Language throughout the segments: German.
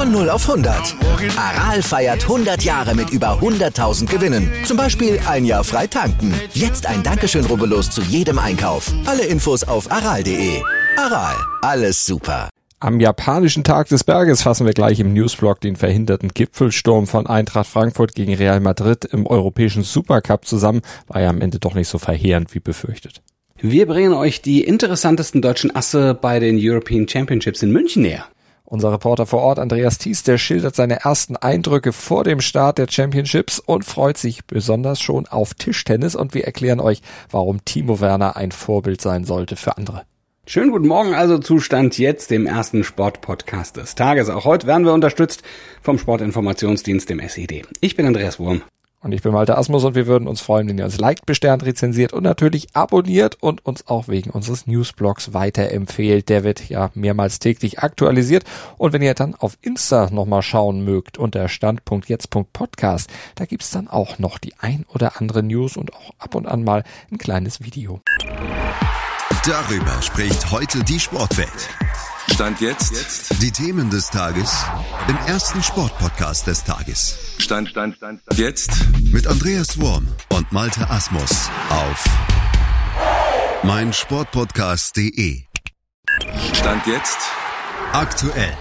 Von 0 auf 100. Aral feiert 100 Jahre mit über 100.000 Gewinnen. Zum Beispiel ein Jahr frei tanken. Jetzt ein Dankeschön, rubbellos zu jedem Einkauf. Alle Infos auf aral.de. Aral, alles super. Am japanischen Tag des Berges fassen wir gleich im Newsblog den verhinderten Gipfelsturm von Eintracht Frankfurt gegen Real Madrid im europäischen Supercup zusammen. War ja am Ende doch nicht so verheerend wie befürchtet. Wir bringen euch die interessantesten deutschen Asse bei den European Championships in München näher. Unser Reporter vor Ort, Andreas Thies, der schildert seine ersten Eindrücke vor dem Start der Championships und freut sich besonders schon auf Tischtennis und wir erklären euch, warum Timo Werner ein Vorbild sein sollte für andere. Schönen guten Morgen also Zustand jetzt, dem ersten Sportpodcast des Tages. Auch heute werden wir unterstützt vom Sportinformationsdienst, dem SED. Ich bin Andreas Wurm. Und ich bin Malte Asmus und wir würden uns freuen, wenn ihr uns liked, besternt, rezensiert und natürlich abonniert und uns auch wegen unseres Newsblogs weiterempfehlt. Der wird ja mehrmals täglich aktualisiert. Und wenn ihr dann auf Insta nochmal schauen mögt unter stand.jetzt.podcast, da gibt's dann auch noch die ein oder andere News und auch ab und an mal ein kleines Video. Darüber spricht heute die Sportwelt. Stand jetzt. Die Themen des Tages im ersten Sportpodcast des Tages. Stand, Stand, Stand, Stand. Jetzt. Mit Andreas Worm und Malte Asmus auf meinsportpodcast.de. Stand jetzt. Aktuell.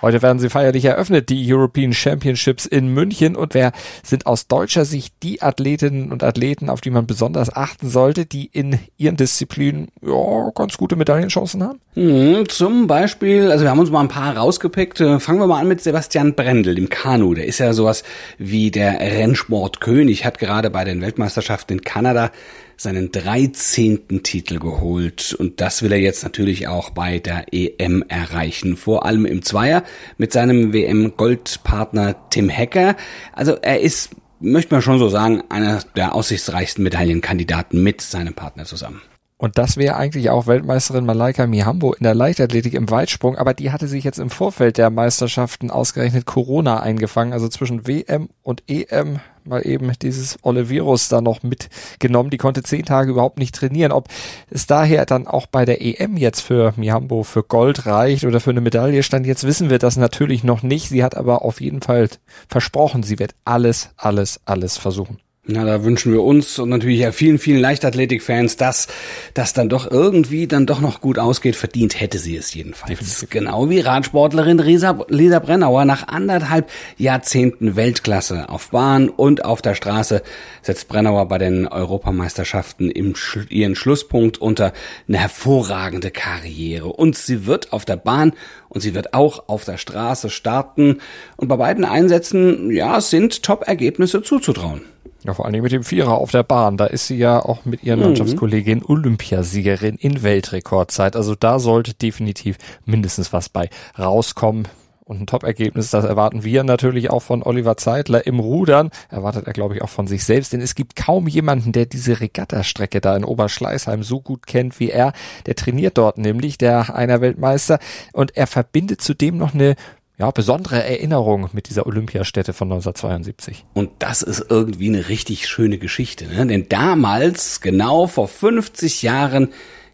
Heute werden sie feierlich eröffnet, die European Championships in München. Und wer sind aus deutscher Sicht die Athletinnen und Athleten, auf die man besonders achten sollte, die in ihren Disziplinen ja, ganz gute Medaillenchancen haben? Hm, zum Beispiel, also wir haben uns mal ein paar rausgepickt. Äh, fangen wir mal an mit Sebastian Brendel im Kanu. Der ist ja sowas wie der Rennsportkönig, hat gerade bei den Weltmeisterschaften in Kanada seinen 13. Titel geholt und das will er jetzt natürlich auch bei der EM erreichen, vor allem im Zweier mit seinem WM-Goldpartner Tim Hecker. Also er ist, möchte man schon so sagen, einer der aussichtsreichsten Medaillenkandidaten mit seinem Partner zusammen. Und das wäre eigentlich auch Weltmeisterin Malaika Mihambo in der Leichtathletik im Weitsprung, aber die hatte sich jetzt im Vorfeld der Meisterschaften ausgerechnet Corona eingefangen, also zwischen WM und EM mal eben dieses Olivirus da noch mitgenommen. Die konnte zehn Tage überhaupt nicht trainieren. Ob es daher dann auch bei der EM jetzt für Mihambo für Gold reicht oder für eine Medaille stand, jetzt wissen wir das natürlich noch nicht. Sie hat aber auf jeden Fall versprochen, sie wird alles, alles, alles versuchen. Na, da wünschen wir uns und natürlich ja vielen, vielen Leichtathletik-Fans, dass das dann doch irgendwie dann doch noch gut ausgeht. Verdient hätte sie es jedenfalls. Definitiv. Genau wie Radsportlerin Lisa, Lisa Brennauer nach anderthalb Jahrzehnten Weltklasse auf Bahn und auf der Straße setzt Brennauer bei den Europameisterschaften im Sch ihren Schlusspunkt unter eine hervorragende Karriere. Und sie wird auf der Bahn und sie wird auch auf der Straße starten. Und bei beiden Einsätzen, ja, sind Top-Ergebnisse zuzutrauen. Ja, vor allem mit dem Vierer auf der Bahn. Da ist sie ja auch mit ihren mhm. Mannschaftskollegin Olympiasiegerin in Weltrekordzeit. Also da sollte definitiv mindestens was bei rauskommen. Und ein Top-Ergebnis, das erwarten wir natürlich auch von Oliver Zeitler im Rudern. Erwartet er, glaube ich, auch von sich selbst, denn es gibt kaum jemanden, der diese Regattastrecke da in Oberschleißheim so gut kennt wie er. Der trainiert dort nämlich, der einer Weltmeister. Und er verbindet zudem noch eine ja, besondere Erinnerung mit dieser Olympiastätte von 1972. Und das ist irgendwie eine richtig schöne Geschichte, ne? denn damals, genau vor 50 Jahren,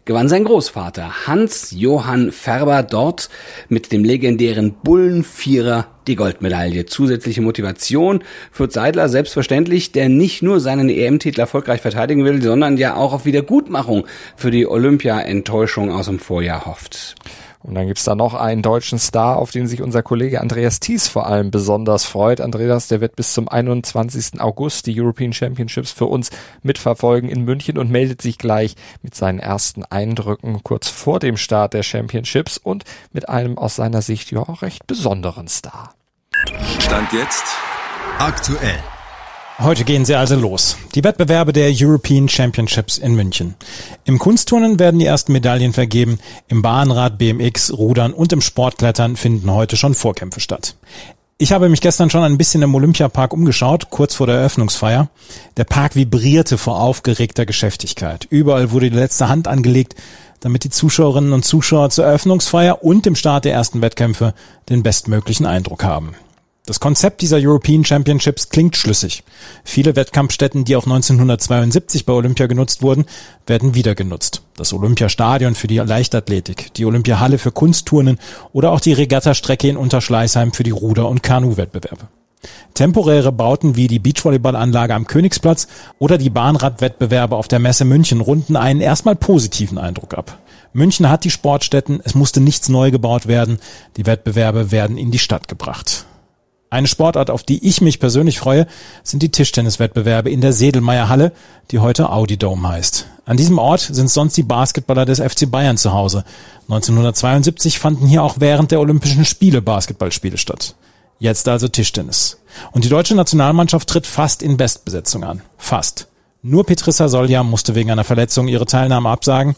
gewann sein Großvater Hans Johann Färber dort mit dem legendären Bullenvierer die Goldmedaille. Zusätzliche Motivation für Seidler selbstverständlich, der nicht nur seinen EM-Titel erfolgreich verteidigen will, sondern ja auch auf Wiedergutmachung für die Olympia-Enttäuschung aus dem Vorjahr hofft. Und dann gibt's da noch einen deutschen Star, auf den sich unser Kollege Andreas Thies vor allem besonders freut. Andreas, der wird bis zum 21. August die European Championships für uns mitverfolgen in München und meldet sich gleich mit seinen ersten Eindrücken kurz vor dem Start der Championships und mit einem aus seiner Sicht ja auch recht besonderen Star. Stand jetzt aktuell. Heute gehen sie also los. Die Wettbewerbe der European Championships in München. Im Kunstturnen werden die ersten Medaillen vergeben, im Bahnrad, BMX, Rudern und im Sportklettern finden heute schon Vorkämpfe statt. Ich habe mich gestern schon ein bisschen im Olympiapark umgeschaut, kurz vor der Eröffnungsfeier. Der Park vibrierte vor aufgeregter Geschäftigkeit. Überall wurde die letzte Hand angelegt, damit die Zuschauerinnen und Zuschauer zur Eröffnungsfeier und dem Start der ersten Wettkämpfe den bestmöglichen Eindruck haben. Das Konzept dieser European Championships klingt schlüssig. Viele Wettkampfstätten, die auch 1972 bei Olympia genutzt wurden, werden wieder genutzt. Das Olympiastadion für die Leichtathletik, die Olympiahalle für Kunstturnen oder auch die Regattastrecke in Unterschleißheim für die Ruder- und Kanu-Wettbewerbe. Temporäre Bauten wie die Beachvolleyballanlage am Königsplatz oder die Bahnradwettbewerbe auf der Messe München runden einen erstmal positiven Eindruck ab. München hat die Sportstätten, es musste nichts neu gebaut werden, die Wettbewerbe werden in die Stadt gebracht. Eine Sportart, auf die ich mich persönlich freue, sind die Tischtenniswettbewerbe in der Sedelmeier Halle, die heute Audi Dome heißt. An diesem Ort sind sonst die Basketballer des FC Bayern zu Hause. 1972 fanden hier auch während der Olympischen Spiele Basketballspiele statt. Jetzt also Tischtennis. Und die deutsche Nationalmannschaft tritt fast in Bestbesetzung an. Fast. Nur Petrissa Solja musste wegen einer Verletzung ihre Teilnahme absagen.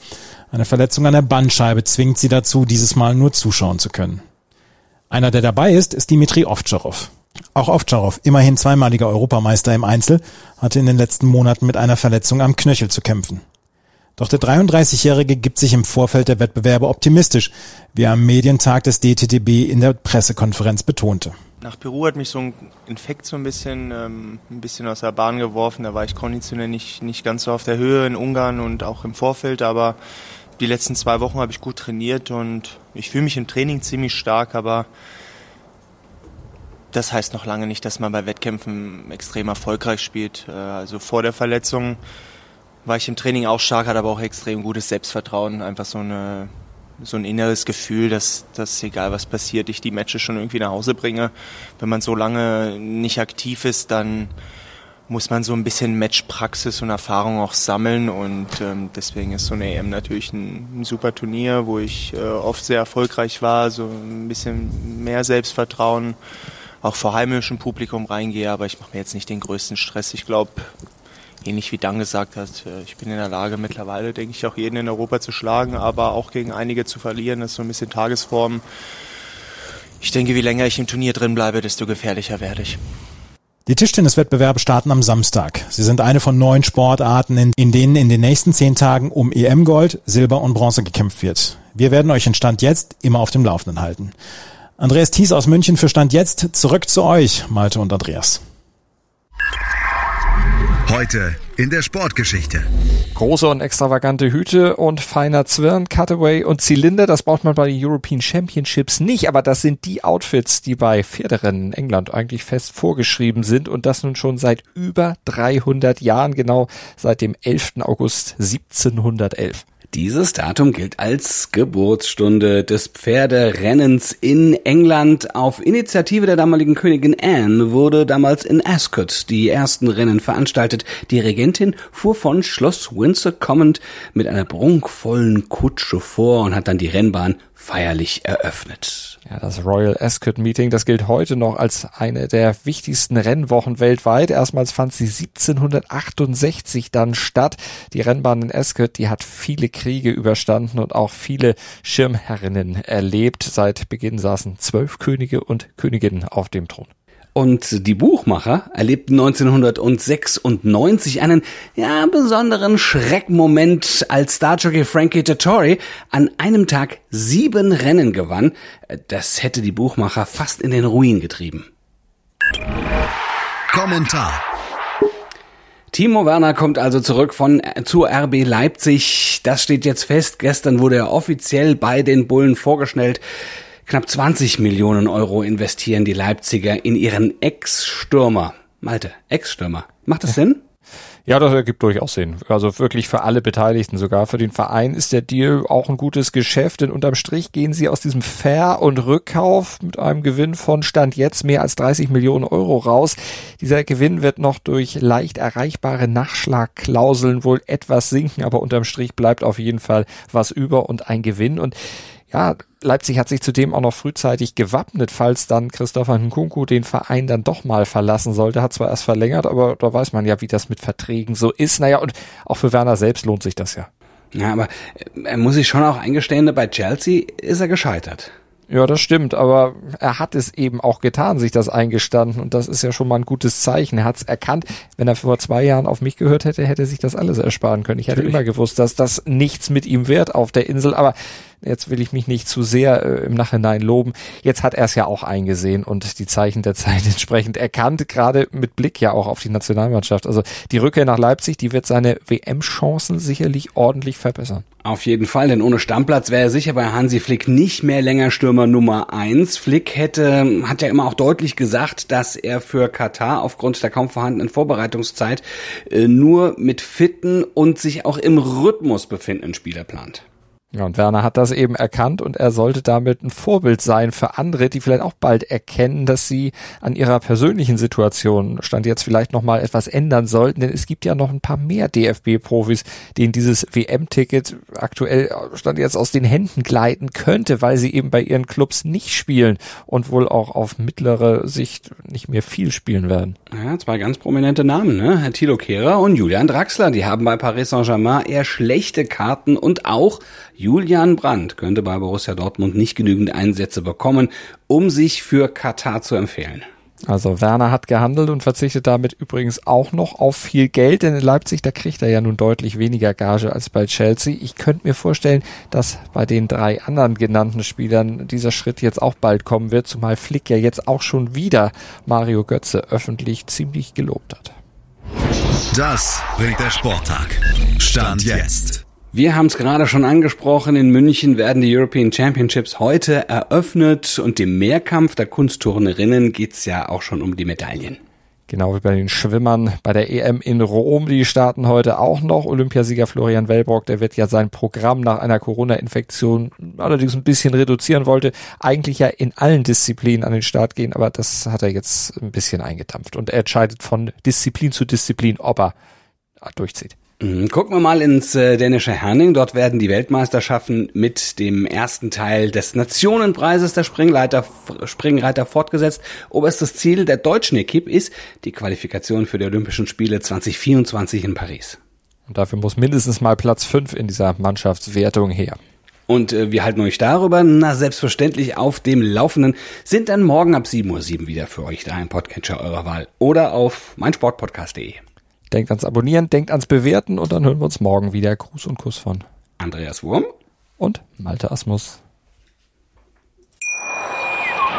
Eine Verletzung an der Bandscheibe zwingt sie dazu, dieses Mal nur zuschauen zu können. Einer, der dabei ist, ist Dimitri Ovtcharov. Auch Ovtcharov, immerhin zweimaliger Europameister im Einzel, hatte in den letzten Monaten mit einer Verletzung am Knöchel zu kämpfen. Doch der 33-Jährige gibt sich im Vorfeld der Wettbewerbe optimistisch, wie er am Medientag des DTTB in der Pressekonferenz betonte. Nach Peru hat mich so ein Infekt so ein bisschen, ähm, ein bisschen aus der Bahn geworfen. Da war ich konditionell nicht, nicht ganz so auf der Höhe in Ungarn und auch im Vorfeld, aber die letzten zwei Wochen habe ich gut trainiert und ich fühle mich im Training ziemlich stark, aber das heißt noch lange nicht, dass man bei Wettkämpfen extrem erfolgreich spielt. Äh, also vor der Verletzung war ich im Training auch stark, hatte aber auch extrem gutes Selbstvertrauen, einfach so eine so ein inneres Gefühl, dass, dass egal was passiert, ich die Matches schon irgendwie nach Hause bringe. Wenn man so lange nicht aktiv ist, dann muss man so ein bisschen Matchpraxis und Erfahrung auch sammeln und ähm, deswegen ist so eine EM natürlich ein, ein super Turnier, wo ich äh, oft sehr erfolgreich war, so ein bisschen mehr Selbstvertrauen auch vor heimischem Publikum reingehe, aber ich mache mir jetzt nicht den größten Stress. Ich glaube, ähnlich wie Dan gesagt hat, äh, ich bin in der Lage mittlerweile, denke ich, auch jeden in Europa zu schlagen, aber auch gegen einige zu verlieren, das ist so ein bisschen Tagesform. Ich denke, wie länger ich im Turnier drin bleibe, desto gefährlicher werde ich. Die Tischtenniswettbewerbe starten am Samstag. Sie sind eine von neun Sportarten, in, in denen in den nächsten zehn Tagen um EM-Gold, Silber und Bronze gekämpft wird. Wir werden euch in Stand jetzt immer auf dem Laufenden halten. Andreas Thies aus München für Stand jetzt. Zurück zu euch, Malte und Andreas. Heute in der Sportgeschichte. Große und extravagante Hüte und feiner Zwirn, Cutaway und Zylinder, das braucht man bei den European Championships nicht, aber das sind die Outfits, die bei Pferderennen in England eigentlich fest vorgeschrieben sind und das nun schon seit über 300 Jahren, genau seit dem 11. August 1711. Dieses Datum gilt als Geburtsstunde des Pferderennens in England. Auf Initiative der damaligen Königin Anne wurde damals in Ascot die ersten Rennen veranstaltet. Die Regentin fuhr von Schloss Windsor kommend mit einer prunkvollen Kutsche vor und hat dann die Rennbahn feierlich eröffnet. Ja, das Royal Ascot Meeting, das gilt heute noch als eine der wichtigsten Rennwochen weltweit. Erstmals fand sie 1768 dann statt. Die Rennbahn in Ascot, die hat viele Kriege überstanden und auch viele Schirmherrinnen erlebt. Seit Beginn saßen zwölf Könige und Königinnen auf dem Thron. Und die Buchmacher erlebten 1996 einen ja, besonderen Schreckmoment, als Starjockey Frankie Dettori an einem Tag sieben Rennen gewann. Das hätte die Buchmacher fast in den Ruin getrieben. Kommentar. Timo Werner kommt also zurück von zur RB Leipzig. Das steht jetzt fest. Gestern wurde er offiziell bei den Bullen vorgestellt. Knapp 20 Millionen Euro investieren die Leipziger in ihren Ex-Stürmer. Malte, Ex-Stürmer. Macht das Sinn? Ja, das ergibt durchaus Sinn. Also wirklich für alle Beteiligten, sogar für den Verein ist der Deal auch ein gutes Geschäft, denn unterm Strich gehen sie aus diesem Fair- und Rückkauf mit einem Gewinn von Stand jetzt mehr als 30 Millionen Euro raus. Dieser Gewinn wird noch durch leicht erreichbare Nachschlagklauseln wohl etwas sinken, aber unterm Strich bleibt auf jeden Fall was über und ein Gewinn und ja, Leipzig hat sich zudem auch noch frühzeitig gewappnet, falls dann Christopher Nkunku den Verein dann doch mal verlassen sollte. Hat zwar erst verlängert, aber da weiß man ja, wie das mit Verträgen so ist. Naja, und auch für Werner selbst lohnt sich das ja. Ja, aber er muss sich schon auch eingestehen, bei Chelsea ist er gescheitert. Ja, das stimmt, aber er hat es eben auch getan, sich das eingestanden und das ist ja schon mal ein gutes Zeichen. Er hat es erkannt. Wenn er vor zwei Jahren auf mich gehört hätte, hätte er sich das alles ersparen können. Ich hätte Natürlich. immer gewusst, dass das nichts mit ihm wird auf der Insel, aber Jetzt will ich mich nicht zu sehr äh, im Nachhinein loben. Jetzt hat er es ja auch eingesehen und die Zeichen der Zeit entsprechend erkannt, gerade mit Blick ja auch auf die Nationalmannschaft. Also die Rückkehr nach Leipzig, die wird seine WM-Chancen sicherlich ordentlich verbessern. Auf jeden Fall, denn ohne Stammplatz wäre er sicher bei Hansi Flick nicht mehr länger Stürmer Nummer eins. Flick hätte, hat ja immer auch deutlich gesagt, dass er für Katar aufgrund der kaum vorhandenen Vorbereitungszeit äh, nur mit fitten und sich auch im Rhythmus befindenden Spieler plant. Ja, und Werner hat das eben erkannt und er sollte damit ein Vorbild sein für andere, die vielleicht auch bald erkennen, dass sie an ihrer persönlichen Situation stand jetzt vielleicht nochmal etwas ändern sollten, denn es gibt ja noch ein paar mehr DFB-Profis, denen dieses WM-Ticket aktuell stand jetzt aus den Händen gleiten könnte, weil sie eben bei ihren Clubs nicht spielen und wohl auch auf mittlere Sicht nicht mehr viel spielen werden. Ja, zwei ganz prominente Namen, ne? Herr Thilo Kehrer und Julian Draxler, die haben bei Paris Saint-Germain eher schlechte Karten und auch Julian Brandt könnte bei Borussia Dortmund nicht genügend Einsätze bekommen, um sich für Katar zu empfehlen. Also Werner hat gehandelt und verzichtet damit übrigens auch noch auf viel Geld, denn in Leipzig, da kriegt er ja nun deutlich weniger Gage als bei Chelsea. Ich könnte mir vorstellen, dass bei den drei anderen genannten Spielern dieser Schritt jetzt auch bald kommen wird, zumal Flick ja jetzt auch schon wieder Mario Götze öffentlich ziemlich gelobt hat. Das bringt der Sporttag. Stand jetzt. Wir haben es gerade schon angesprochen, in München werden die European Championships heute eröffnet und im Mehrkampf der Kunstturnerinnen geht's ja auch schon um die Medaillen. Genau wie bei den Schwimmern bei der EM in Rom. Die starten heute auch noch. Olympiasieger Florian Wellbrock, der wird ja sein Programm nach einer Corona-Infektion allerdings ein bisschen reduzieren wollte. Eigentlich ja in allen Disziplinen an den Start gehen, aber das hat er jetzt ein bisschen eingedampft. Und er entscheidet von Disziplin zu Disziplin, ob er durchzieht. Mhm. Gucken wir mal ins äh, dänische Herning. Dort werden die Weltmeisterschaften mit dem ersten Teil des Nationenpreises der Springleiter, Springreiter fortgesetzt. Oberstes Ziel der deutschen Equipe ist die Qualifikation für die Olympischen Spiele 2024 in Paris. Und dafür muss mindestens mal Platz 5 in dieser Mannschaftswertung her. Und äh, wir halten euch darüber, na selbstverständlich auf dem Laufenden, sind dann morgen ab 7.07 Uhr wieder für euch da ein Podcatcher eurer Wahl oder auf meinsportpodcast.de. Denkt ans Abonnieren, denkt ans Bewerten und dann hören wir uns morgen wieder. Gruß und Kuss von Andreas Wurm und Malte Asmus.